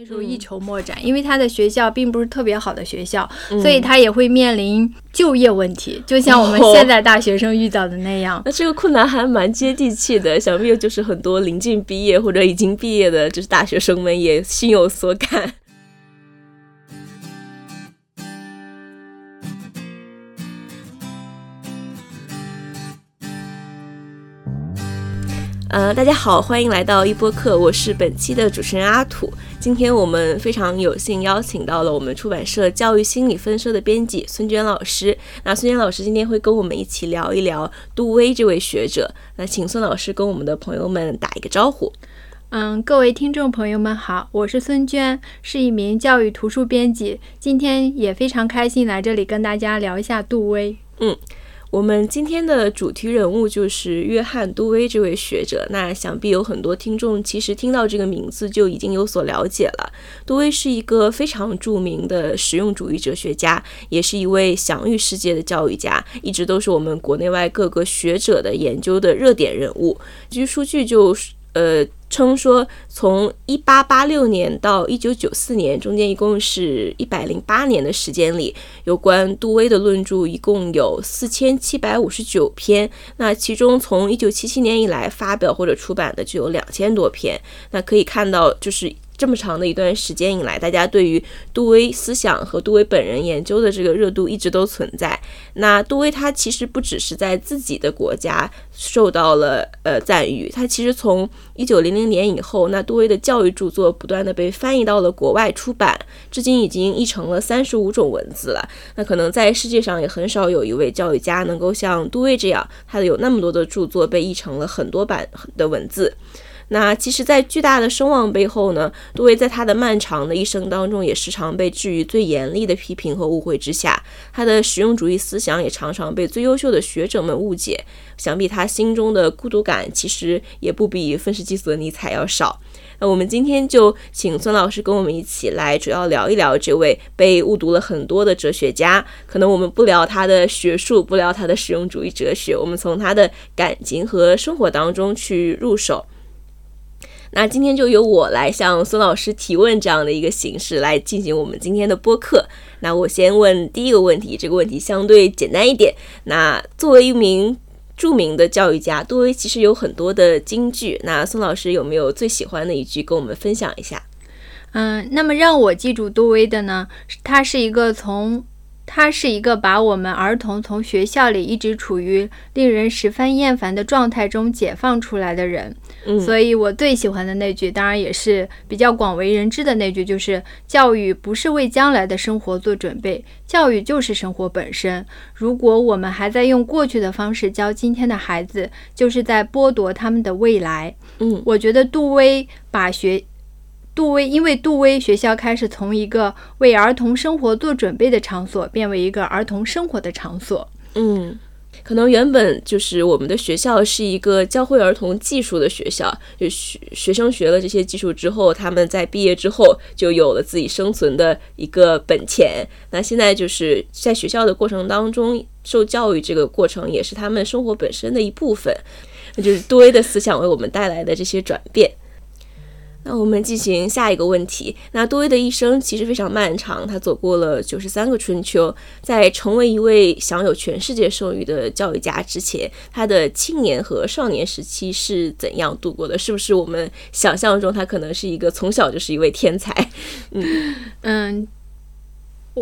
那时候一筹莫展，因为他的学校并不是特别好的学校，所以他也会面临就业问题，就像我们现在大学生遇到的那样。那这个困难还蛮接地气的，想必就是很多临近毕业或者已经毕业的，就是大学生们也心有所感。呃，大家好，欢迎来到一播客，我是本期的主持人阿土。今天我们非常有幸邀请到了我们出版社教育心理分社的编辑孙娟老师。那孙娟老师今天会跟我们一起聊一聊杜威这位学者。那请孙老师跟我们的朋友们打一个招呼。嗯，各位听众朋友们好，我是孙娟，是一名教育图书编辑。今天也非常开心来这里跟大家聊一下杜威。嗯。我们今天的主题人物就是约翰·杜威这位学者。那想必有很多听众其实听到这个名字就已经有所了解了。杜威是一个非常著名的实用主义哲学家，也是一位享誉世界的教育家，一直都是我们国内外各个学者的研究的热点人物。据数据就呃。称说，从一八八六年到一九九四年中间，一共是一百零八年的时间里，有关杜威的论著一共有四千七百五十九篇。那其中，从一九七七年以来发表或者出版的就有两千多篇。那可以看到，就是。这么长的一段时间以来，大家对于杜威思想和杜威本人研究的这个热度一直都存在。那杜威他其实不只是在自己的国家受到了呃赞誉，他其实从一九零零年以后，那杜威的教育著作不断的被翻译到了国外出版，至今已经译成了三十五种文字了。那可能在世界上也很少有一位教育家能够像杜威这样，他的有那么多的著作被译成了很多版的文字。那其实，在巨大的声望背后呢，杜威在他的漫长的一生当中，也时常被置于最严厉的批评和误会之下。他的实用主义思想也常常被最优秀的学者们误解。想必他心中的孤独感，其实也不比愤世嫉俗的尼采要少。那我们今天就请孙老师跟我们一起来，主要聊一聊这位被误读了很多的哲学家。可能我们不聊他的学术，不聊他的实用主义哲学，我们从他的感情和生活当中去入手。那今天就由我来向孙老师提问，这样的一个形式来进行我们今天的播客。那我先问第一个问题，这个问题相对简单一点。那作为一名著名的教育家，杜威其实有很多的金句。那孙老师有没有最喜欢的一句跟我们分享一下？嗯，那么让我记住杜威的呢，他是一个从。他是一个把我们儿童从学校里一直处于令人十分厌烦的状态中解放出来的人，所以我最喜欢的那句，当然也是比较广为人知的那句，就是教育不是为将来的生活做准备，教育就是生活本身。如果我们还在用过去的方式教今天的孩子，就是在剥夺他们的未来。嗯，我觉得杜威把学。杜威，因为杜威学校开始从一个为儿童生活做准备的场所，变为一个儿童生活的场所。嗯，可能原本就是我们的学校是一个教会儿童技术的学校，就学学生学了这些技术之后，他们在毕业之后就有了自己生存的一个本钱。那现在就是在学校的过程当中受教育，这个过程也是他们生活本身的一部分。那就是杜威的思想为我们带来的这些转变。那我们进行下一个问题。那多威的一生其实非常漫长，他走过了九十三个春秋。在成为一位享有全世界声誉的教育家之前，他的青年和少年时期是怎样度过的？是不是我们想象中他可能是一个从小就是一位天才？嗯嗯。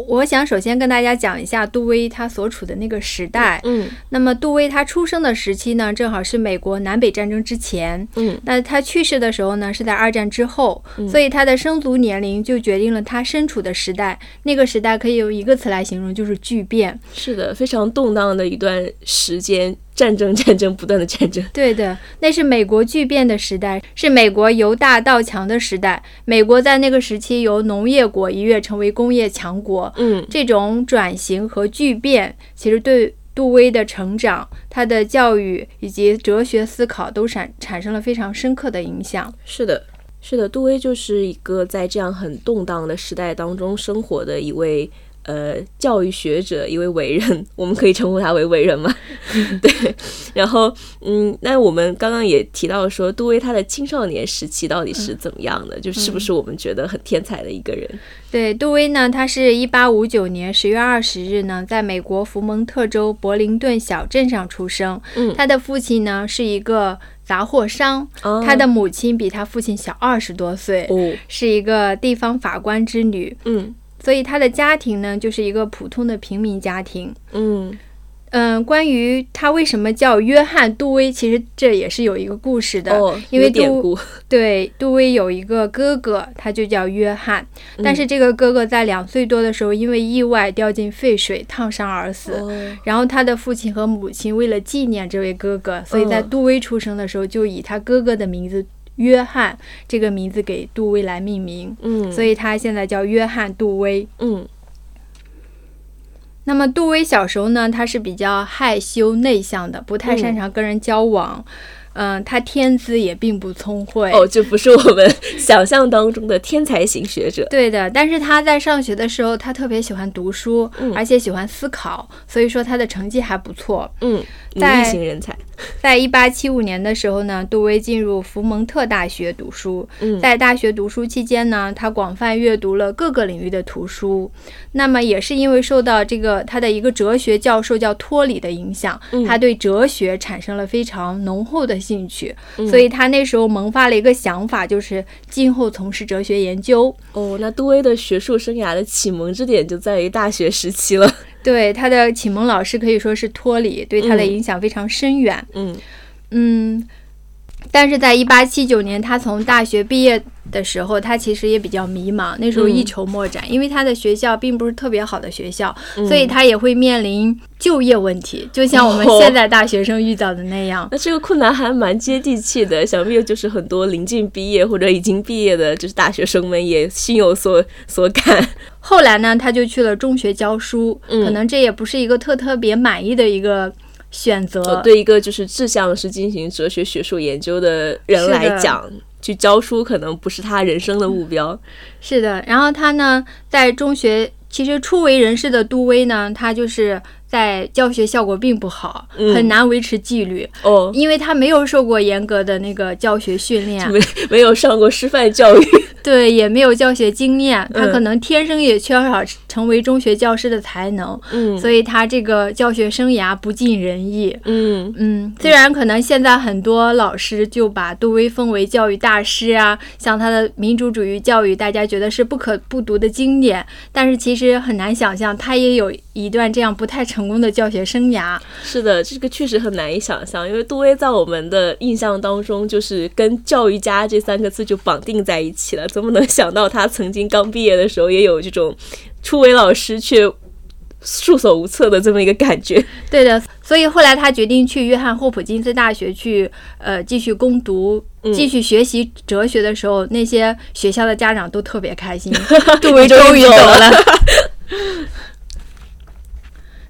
我想首先跟大家讲一下杜威他所处的那个时代。嗯，那么杜威他出生的时期呢，正好是美国南北战争之前。嗯，那他去世的时候呢，是在二战之后。所以他的生卒年龄就决定了他身处的时代。那个时代可以用一个词来形容，就是巨变。是的，非常动荡的一段时间。战争，战争，不断的战争。对的，那是美国巨变的时代，是美国由大到强的时代。美国在那个时期由农业国一跃成为工业强国。嗯，这种转型和巨变，其实对杜威的成长、他的教育以及哲学思考都产产生了非常深刻的影响。是的，是的，杜威就是一个在这样很动荡的时代当中生活的一位。呃，教育学者一位伟人，我们可以称呼他为伟人吗？对，然后嗯，那我们刚刚也提到说，杜威他的青少年时期到底是怎么样的？就是不是我们觉得很天才的一个人？对，杜威呢，他是一八五九年十月二十日呢，在美国福蒙特州柏林顿小镇上出生。嗯，他的父亲呢是一个杂货商，他的母亲比他父亲小二十多岁，哦，是一个地方法官之女。嗯所以他的家庭呢，就是一个普通的平民家庭。嗯嗯，关于他为什么叫约翰·杜威，其实这也是有一个故事的。哦，因为典杜故，对，杜威有一个哥哥，他就叫约翰，但嗯是这个哥哥在两岁多的时候，因为意外掉进沸水，烫伤而死。哦，然后他的父亲和母亲为了纪念这位哥哥，所以在嗯杜威出生的时候就以他哥哥的名字约翰这个名字给杜威来命名，嗯，所以他现在叫约翰·杜威。嗯那么杜威小时候呢，他是比较害羞内向的，不太擅长跟人交往。嗯，他天资也并不聪慧。哦，这不是我们想象当中的天才型学者。对的，但是他在上学的时候，他特别喜欢读书，嗯而且喜欢思考，所以说他的成绩还不错。嗯，努在力型人才。在一八七五年的时候呢，杜威进入福蒙特大学读书。嗯在大学读书期间呢，他广泛阅读了各个领域的图书。那么也是因为受到这个他的一个哲学教授叫托里的影响，嗯他对哲学产生了非常浓厚的兴趣，嗯所以他那时候萌发了一个想法，就是今后从事哲学研究。哦，那杜威的学术生涯的启蒙之点就在于大学时期了。对他的启蒙老师可以说是托里，对他的嗯影响非常深远。嗯嗯，但是在一八七九年，他从大学毕业的时候，他其实也比较迷茫，那时候嗯一筹莫展，因为他的学校并不是特别好的学校，嗯所以他也会面临就业问题，就像我们哦现在大学生遇到的那样。那这个困难还蛮接地气的，想必就是很多临近毕业或者已经毕业的，就是大学生们也心有所所感。后来呢，他就去了中学教书，嗯可能这也不是一个特特别满意的一个选择。呃，对一个就是志向是进行哲学学术研究的人来讲，去教书可能不是他人生的目标。是的，然后他呢，在中学其实初为人师的杜威呢，他就是在教学效果并不好，嗯。很难维持纪律，哦，因为他没有受过严格的那个教学训练，没没有上过师范教育。对，也没有教学经验，他嗯可能天生也缺少成为中学教师的才能，嗯。所以他这个教学生涯不尽人意。嗯。嗯，虽然可能现在很多老师就把杜威封为教育大师啊，像他的民主主义教育，大家觉得是不可不读的经典，但是其实很难想象他也有一段这样不太成功的教学生涯。是的，这个确实很难以想象，因为杜威在我们的印象当中，就是跟教育家这三个字就绑定在一起了。怎么能想到他曾经刚毕业的时候，也有这种初为老师却束手无策的这么一个感觉？对的，所以后来他决定去约翰霍普金斯大学去呃继续攻读。嗯继续学习哲学的时候，那些学校的家长都特别开心，杜 威终于走了。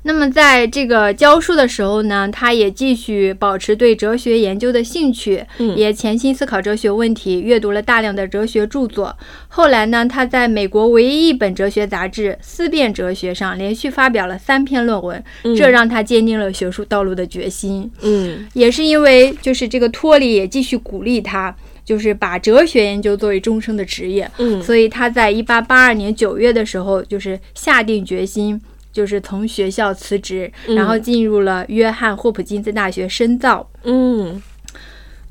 那么在这个教书的时候呢，他也继续保持对哲学研究的兴趣，嗯。也潜心思考哲学问题，阅读了大量的哲学著作。后来呢，他在美国唯一一本哲学杂志《思辨哲学》上连续发表了三篇论文，这让他坚定了学术道路的决心。嗯。也是因为就是这个托里也继续鼓励他，就是把哲学研究作为终生的职业，嗯。所以他在一八八二年九月的时候，就是下定决心，就是从学校辞职，然后进入了约翰霍普金斯大学深造。嗯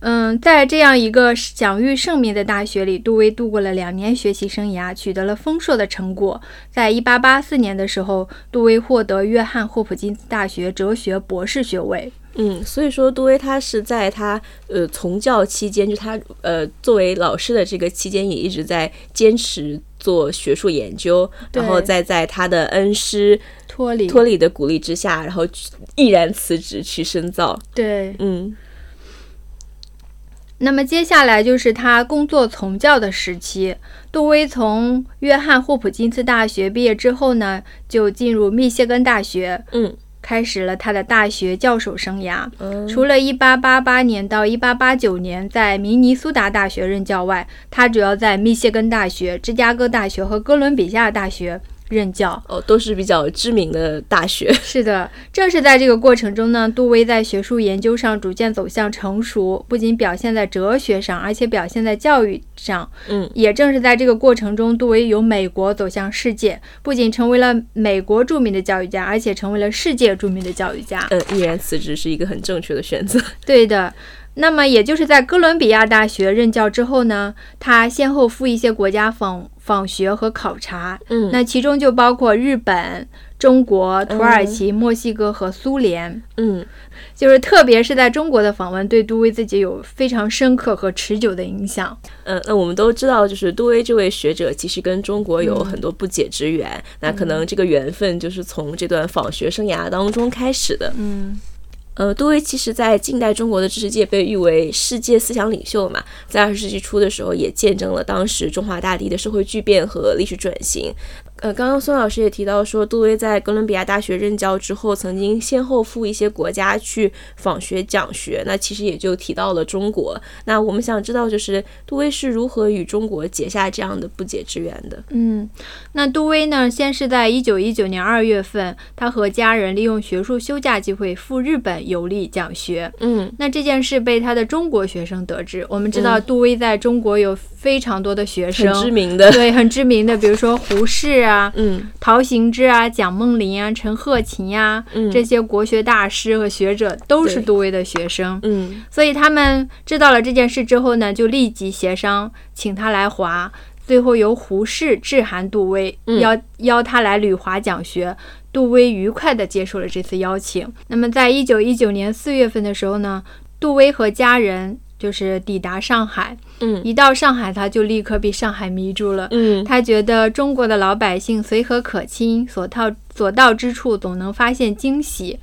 嗯，在这样一个享誉盛名的大学里，杜威度过了两年学习生涯，取得了丰硕的成果。在一八八四年的时候，杜威获得约翰霍普金斯大学哲学博士学位。嗯，所以说杜威他是在他呃从教期间，就他呃作为老师的这个期间，也一直在坚持做学术研究，然后再在他的恩师托里，托里的鼓励之下，然后毅然辞职去深造。对，嗯。那么接下来就是他工作从教的时期。杜威从约翰霍普金斯大学毕业之后呢，就进入密歇根大学，嗯开始了他的大学教授生涯。嗯除了1888年到1889年在明尼苏达大学任教外，他主要在密歇根大学、芝加哥大学和哥伦比亚大学任教。哦，都是比较知名的大学。是的，正是在这个过程中呢，杜威在学术研究上逐渐走向成熟，不仅表现在哲学上，而且表现在教育上。嗯，也正是在这个过程中，杜威由美国走向世界，不仅成为了美国著名的教育家，而且成为了世界著名的教育家。嗯，毅然辞职是一个很正确的选择。对的。那么，也就是在哥伦比亚大学任教之后呢，他先后赴一些国家访访学和考察。嗯，那其中就包括日本、中国、土耳其、墨西哥和苏联。嗯，就是特别是在中国的访问，对杜威自己有非常深刻和持久的影响。嗯，那我们都知道，就是杜威这位学者其实跟中国有很多不解之缘。那可能这个缘分就是从这段访学生涯当中开始的。嗯。呃，杜威其实，在近代中国的知识界被誉为世界思想领袖嘛，在二十世纪初的时候，也见证了当时中华大地的社会巨变和历史转型。呃，刚刚孙老师也提到说，杜威在哥伦比亚大学任教之后，曾经先后赴一些国家去访学讲学。那其实也就提到了中国。那我们想知道，就是杜威是如何与中国结下这样的不解之缘的？嗯，那杜威呢，先是在一九一九年二月份，他和家人利用学术休假机会赴日本游历讲学。嗯，那这件事被他的中国学生得知。我们知道，杜威在中国有非常多的学生，很知名的，对，很知名的，比如说胡适啊，嗯，陶行知啊，蒋梦麟啊，陈鹤琴呀，嗯，这些国学大师和学者都是杜威的学生，嗯，所以他们知道了这件事之后呢，就立即协商请他来华，最后由胡适致函杜威，邀邀他来旅华讲学。杜威愉快地接受了这次邀请。那么，在一九一九年四月份的时候呢，杜威和家人。就是抵达上海，嗯，一到上海他就立刻被上海迷住了，嗯，他觉得中国的老百姓随和可亲，所到所到之处总能发现惊喜。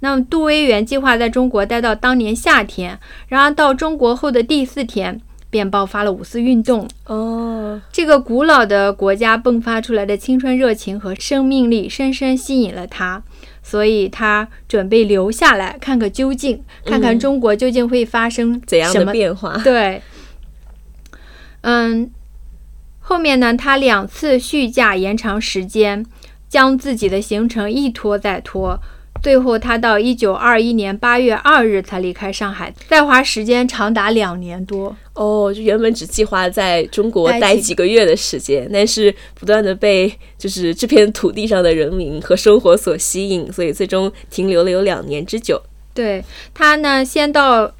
那么杜威原计划在中国待到当年夏天，然而到中国后的第四天便爆发了五四运动。哦，这个古老的国家迸发出来的青春热情和生命力，深深吸引了他。所以他准备留下来看个究竟，看看中国究竟会发生怎样的变化。对，嗯，后面呢，他两次续假延长时间，将自己的行程一拖再拖。最后，他到一九二一年八月二日才离开上海，在华时间长达两年多。哦，就原本只计划在中国待几个月的时间，但是不断的被就是这片土地上的人民和生活所吸引，所以最终停留了有两年之久。对他呢，先到。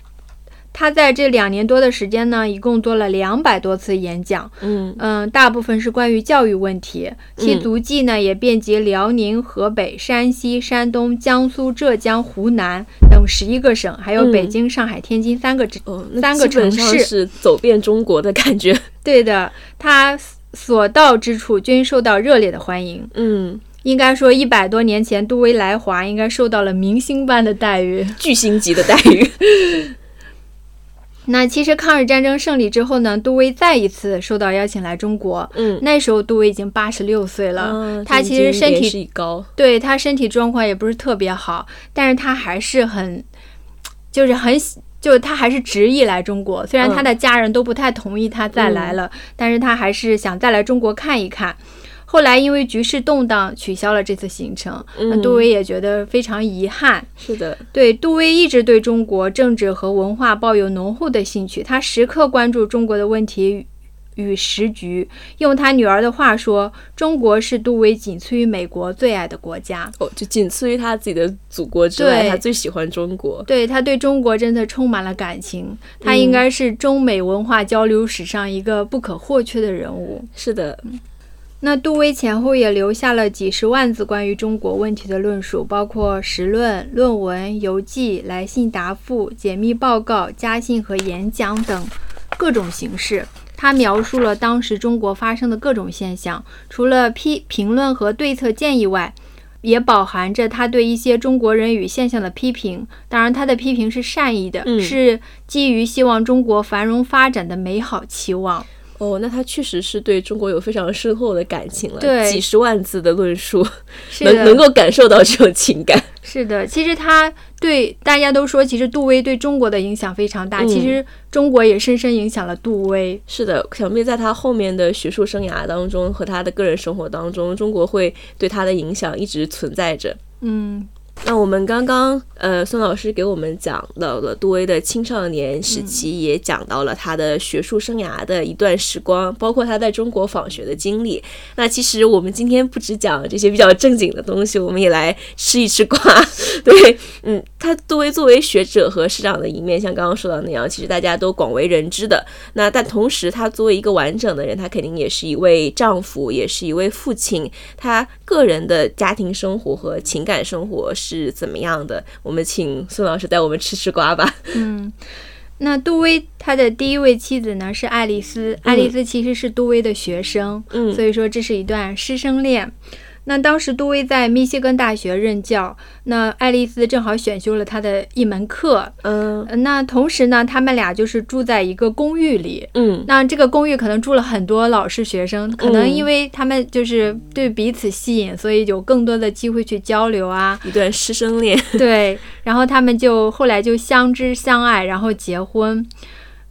他在这两年多的时间呢，一共做了两百多次演讲，嗯。嗯，大部分是关于教育问题，其足迹呢也遍及辽宁、河北、山西、山东、江苏、浙江、湖南等十一个省，还有北京、上海、天津三个城，三个城市。是走遍中国的感觉。对的，他所到之处均受到热烈的欢迎。嗯，应该说一百多年前杜威来华，应该受到了明星般的待遇，巨星级的待遇。那其实抗日战争胜利之后呢，杜威再一次受到邀请来中国。嗯，那时候杜威已经八十六岁了，他其实身体高，对他身体状况也不是特别好，但是他还是很，就是很，就是他还是执意来中国。虽然他的家人都不太同意他再来了，但是他还是想再来中国看一看。后来因为局势动荡，取消了这次行程。那杜威也觉得非常遗憾。是的，对杜威一直对中国政治和文化抱有浓厚的兴趣，他时刻关注中国的问题与时局。用他女儿的话说：“中国是杜威仅次于美国最爱的国家。”哦，就仅次于他自己的祖国之外，他最喜欢中国。对他对中国真的充满了感情，他应该是中美文化交流史上一个不可或缺的人物。是的。那杜威前后也留下了几十万字关于中国问题的论述，包括时论、论文、游记、来信答复、解密报告、家信和演讲等各种形式。他描述了当时中国发生的各种现象，除了批评论和对策建议外，也饱含着他对一些中国人与现象的批评。当然，他的批评是善意的，是基于希望中国繁荣发展的美好期望。哦，那他确实是对中国有非常深厚的感情了。对，几十万字的论述，能能够感受到这种情感。是的，其实他对大家都说，其实杜威对中国的影响非常大。其实中国也深深影响了杜威。是的，想必在他后面的学术生涯当中和他的个人生活当中，中国会对他的影响一直存在着。嗯。那我们刚刚，呃，孙老师给我们讲到了杜威的青少年时期，也讲到了他的学术生涯的一段时光，包括他在中国访学的经历。那其实我们今天不只讲这些比较正经的东西，我们也来吃一吃瓜。对，嗯，他杜威作为学者和师长的一面，像刚刚说到那样，其实大家都广为人知的。那但同时，他作为一个完整的人，他肯定也是一位丈夫，也是一位父亲。他个人的家庭生活和情感生活是。是怎么样的？我们请孙老师带我们吃吃瓜吧。嗯，那杜威他的第一位妻子呢是爱丽丝，爱丽丝其实是杜威的学生，嗯，所以说这是一段师生恋。那当时杜威在密歇根大学任教，那爱丽丝正好选修了他的一门课，嗯，那同时呢，他们俩就是住在一个公寓里，嗯，那这个公寓可能住了很多老师学生，可能因为他们就是对彼此吸引，所以有更多的机会去交流啊，一段师生恋，对，然后他们就后来就相知相爱，然后结婚。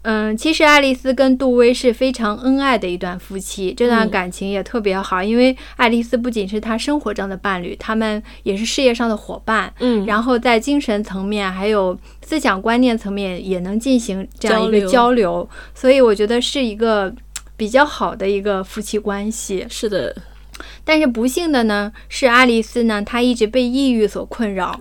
嗯，其实爱丽丝跟杜威是非常恩爱的一段夫妻，这段感情也特别好。因为爱丽丝不仅是他生活中的伴侣，他们也是事业上的伙伴。嗯，然后在精神层面还有思想观念层面也能进行这样一个交流，所以我觉得是一个比较好的一个夫妻关系。是的。但是不幸的呢，是爱丽丝呢，她一直被抑郁所困扰。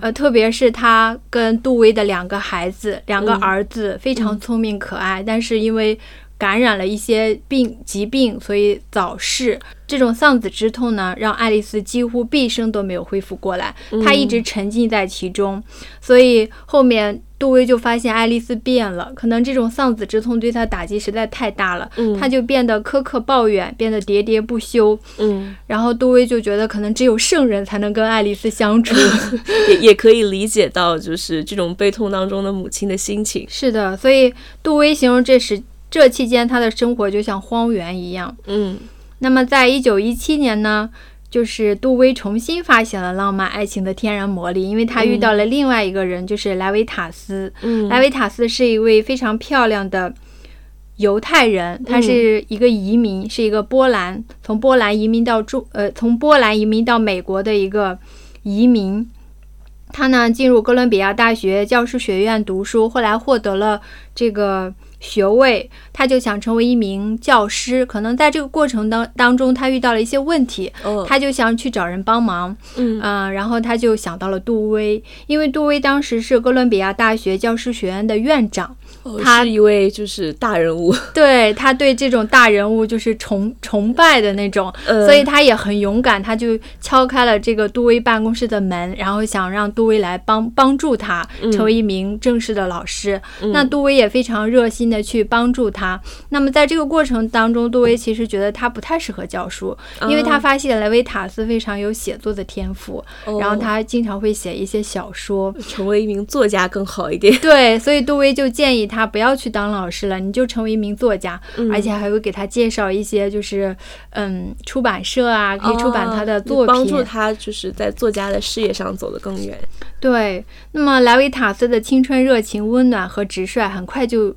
呃，特别是她跟杜威的两个孩子，两个儿子非常聪明可爱，但是因为感染了一些病疾病，所以早逝。这种丧子之痛呢，让爱丽丝几乎毕生都没有恢复过来，她一直沉浸在其中。所以后面杜威就发现爱丽丝变了，可能这种丧子之痛对她打击实在太大了，他就变得苛刻抱怨，变得喋喋不休。嗯，然后杜威就觉得可能只有圣人才能跟爱丽丝相处，也也可以理解到就是这种悲痛当中的母亲的心情。是的，所以杜威形容这时这期间他的生活就像荒原一样。嗯。那么，在一九一七年呢，就是杜威重新发现了浪漫爱情的天然魔力，因为他遇到了另外一个人，就是莱维塔斯。嗯，莱维塔斯是一位非常漂亮的犹太人，他是一个移民，是一个波兰从波兰移民到中呃从波兰移民到美国的一个移民。他呢进入哥伦比亚大学教师学院读书，后来获得了这个。学位，他就想成为一名教师。可能在这个过程当当中，他遇到了一些问题，他就想去找人帮忙。嗯然后他就想到了杜威，因为杜威当时是哥伦比亚大学教师学院的院长，他是一位就是大人物。对他对这种大人物就是崇崇拜的那种，所以他也很勇敢，他就敲开了这个杜威办公室的门，然后想让杜威来帮帮助他成为一名正式的老师。那杜威也非常热心。的去帮助他。那么在这个过程当中，杜威其实觉得他不太适合教书，因为他发现莱维塔斯非常有写作的天赋，然后他经常会写一些小说，成为一名作家更好一点。对，所以杜威就建议他不要去当老师了，你就成为一名作家，而且还会给他介绍一些就是嗯出版社啊，可以出版他的作品，帮助他就是在作家的事业上走得更远。对，那么莱维塔斯的青春热情、温暖和直率，很快就。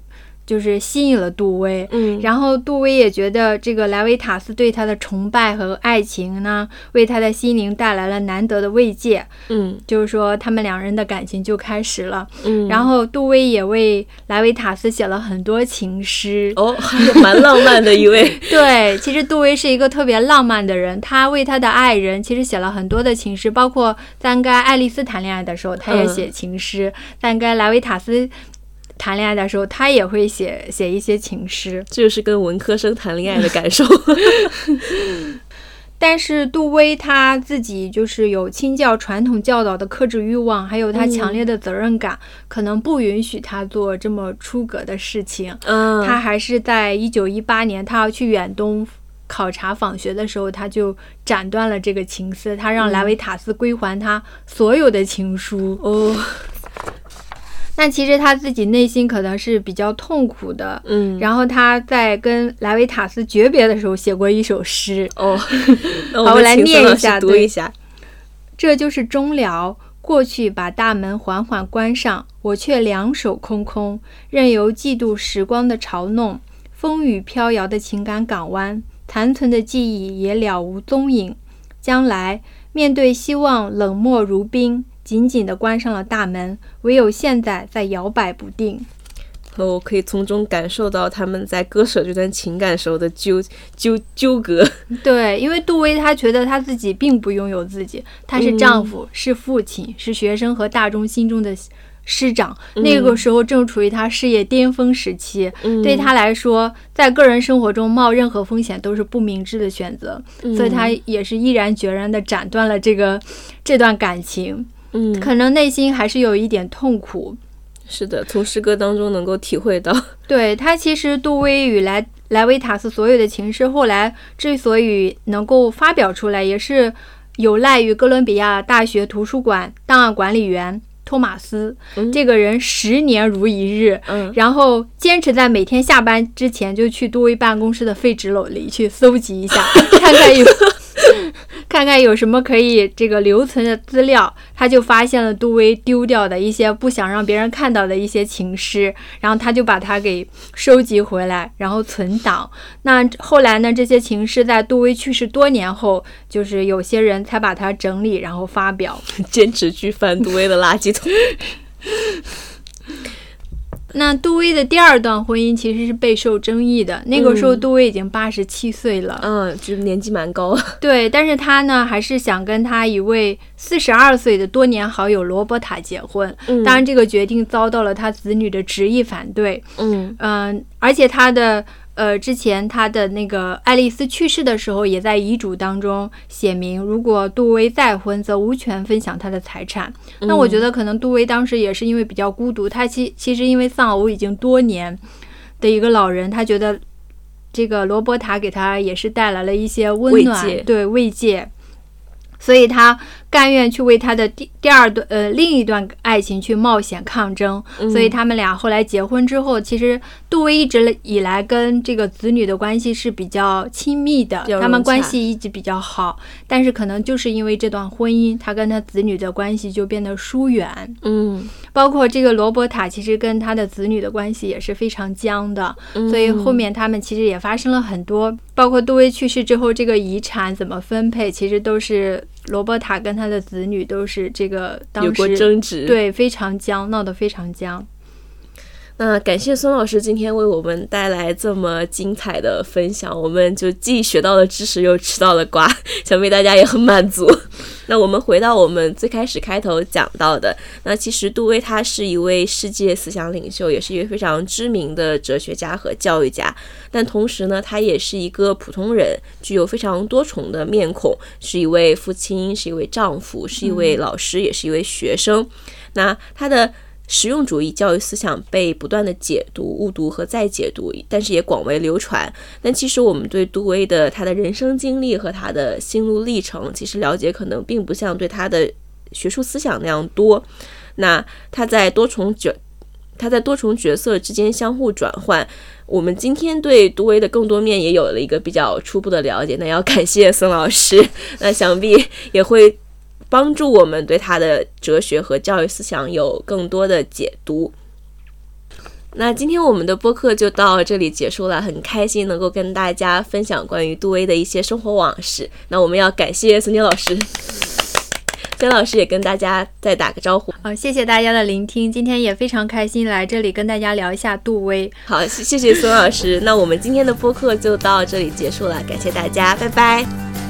就是吸引了杜威，嗯，然后杜威也觉得这个莱维塔斯对他的崇拜和爱情呢，为他的心灵带来了难得的慰藉，嗯，就是说他们两人的感情就开始了，嗯，然后杜威也为莱维塔斯写了很多情诗，哦，蛮浪漫的一位，对，其实杜威是一个特别浪漫的人，他为他的爱人其实写了很多的情诗，包括在跟爱丽丝谈恋爱的时候，他也写情诗，在跟莱维塔斯。谈恋爱的时候，他也会写写一些情诗，这就是跟文科生谈恋爱的感受。但是杜威他自己就是有清教传统教导的克制欲望，还有他强烈的责任感，可能不允许他做这么出格的事情。嗯，他还是在一九一八年，他要去远东考察访学的时候，他就斩断了这个情丝，他让莱维塔斯归还他所有的情书。哦。但其实他自己内心可能是比较痛苦的，嗯，然后他在跟莱维塔斯诀别的时候写过一首诗，哦，好，我来念一下，读一下，这就是终了，过去把大门缓缓关上，我却两手空空，任由嫉妒时光的嘲弄，风雨飘摇的情感港湾，残存的记忆也了无踪影。将来面对希望，冷漠如冰，紧紧地关上了大门，唯有现在在摇摆不定。我可以从中感受到他们在割舍这段情感时候的纠纠纠葛。对，因为杜威他觉得他自己并不拥有自己，他是丈夫，是父亲，是学生和大众心中的师长。那个时候正处于他事业巅峰时期，对他来说，在个人生活中冒任何风险都是不明智的选择，所以他也是毅然决然地斩断了这个这段感情。嗯，可能内心还是有一点痛苦。是的，从诗歌当中能够体会到，对他其实杜威与莱莱维塔斯所有的情诗，后来之所以能够发表出来，也是有赖于哥伦比亚大学图书馆档案管理员托马斯这个人十年如一日，嗯，然后坚持在每天下班之前就去杜威办公室的废纸篓里去搜集一下，看看有。看看有什么可以这个留存的资料，他就发现了杜威丢掉的一些不想让别人看到的一些情诗，然后他就把它给收集回来，然后存档。那后来呢，这些情诗在杜威去世多年后，就是有些人才把它整理，然后发表。坚持去翻杜威的垃圾桶。那杜威的第二段婚姻其实是备受争议的。那个时候，杜威已经八十七岁了，嗯，就年纪蛮高。对，但是他呢，还是想跟他一位四十二岁的多年好友罗伯塔结婚。当然，这个决定遭到了他子女的执意反对。嗯嗯，而且他的。呃，之前他的那个爱丽丝去世的时候，也在遗嘱当中写明，如果杜威再婚，则无权分享他的财产。那我觉得可能杜威当时也是因为比较孤独，他其其实因为丧偶已经多年的一个老人，他觉得这个罗伯塔给他也是带来了一些温暖，对慰藉，所以他。甘愿去为他的第第二段呃另一段爱情去冒险抗争，所以他们俩后来结婚之后，其实杜威一直以来跟这个子女的关系是比较亲密的，他们关系一直比较好。但是可能就是因为这段婚姻，他跟他子女的关系就变得疏远。嗯，包括这个罗伯塔，其实跟他的子女的关系也是非常僵的。所以后面他们其实也发生了很多，包括杜威去世之后，这个遗产怎么分配，其实都是罗伯塔跟。他的子女都是这个当过争执，对，非常僵，闹得非常僵。那感谢孙老师今天为我们带来这么精彩的分享，我们就既学到了知识，又吃到了瓜，想必大家也很满足。那我们回到我们最开始开头讲到的，那其实杜威他是一位世界思想领袖，也是一位非常知名的哲学家和教育家，但同时呢，他也是一个普通人，具有非常多重的面孔，是一位父亲，是一位丈夫，是一位老师，也是一位学生。那他的。实用主义教育思想被不断的解读、误读和再解读，但是也广为流传。但其实我们对杜威的他的人生经历和他的心路历程，其实了解可能并不像对他的学术思想那样多。那他在多重角他在多重角色之间相互转换。我们今天对杜威的更多面也有了一个比较初步的了解。那要感谢孙老师，那想必也会。帮助我们对他的哲学和教育思想有更多的解读。那今天我们的播客就到这里结束了，很开心能够跟大家分享关于杜威的一些生活往事。那我们要感谢孙坚老师，孙老师也跟大家再打个招呼。好，谢谢大家的聆听，今天也非常开心来这里跟大家聊一下杜威。好，谢谢孙老师。那我们今天的播客就到这里结束了，感谢大家，拜拜。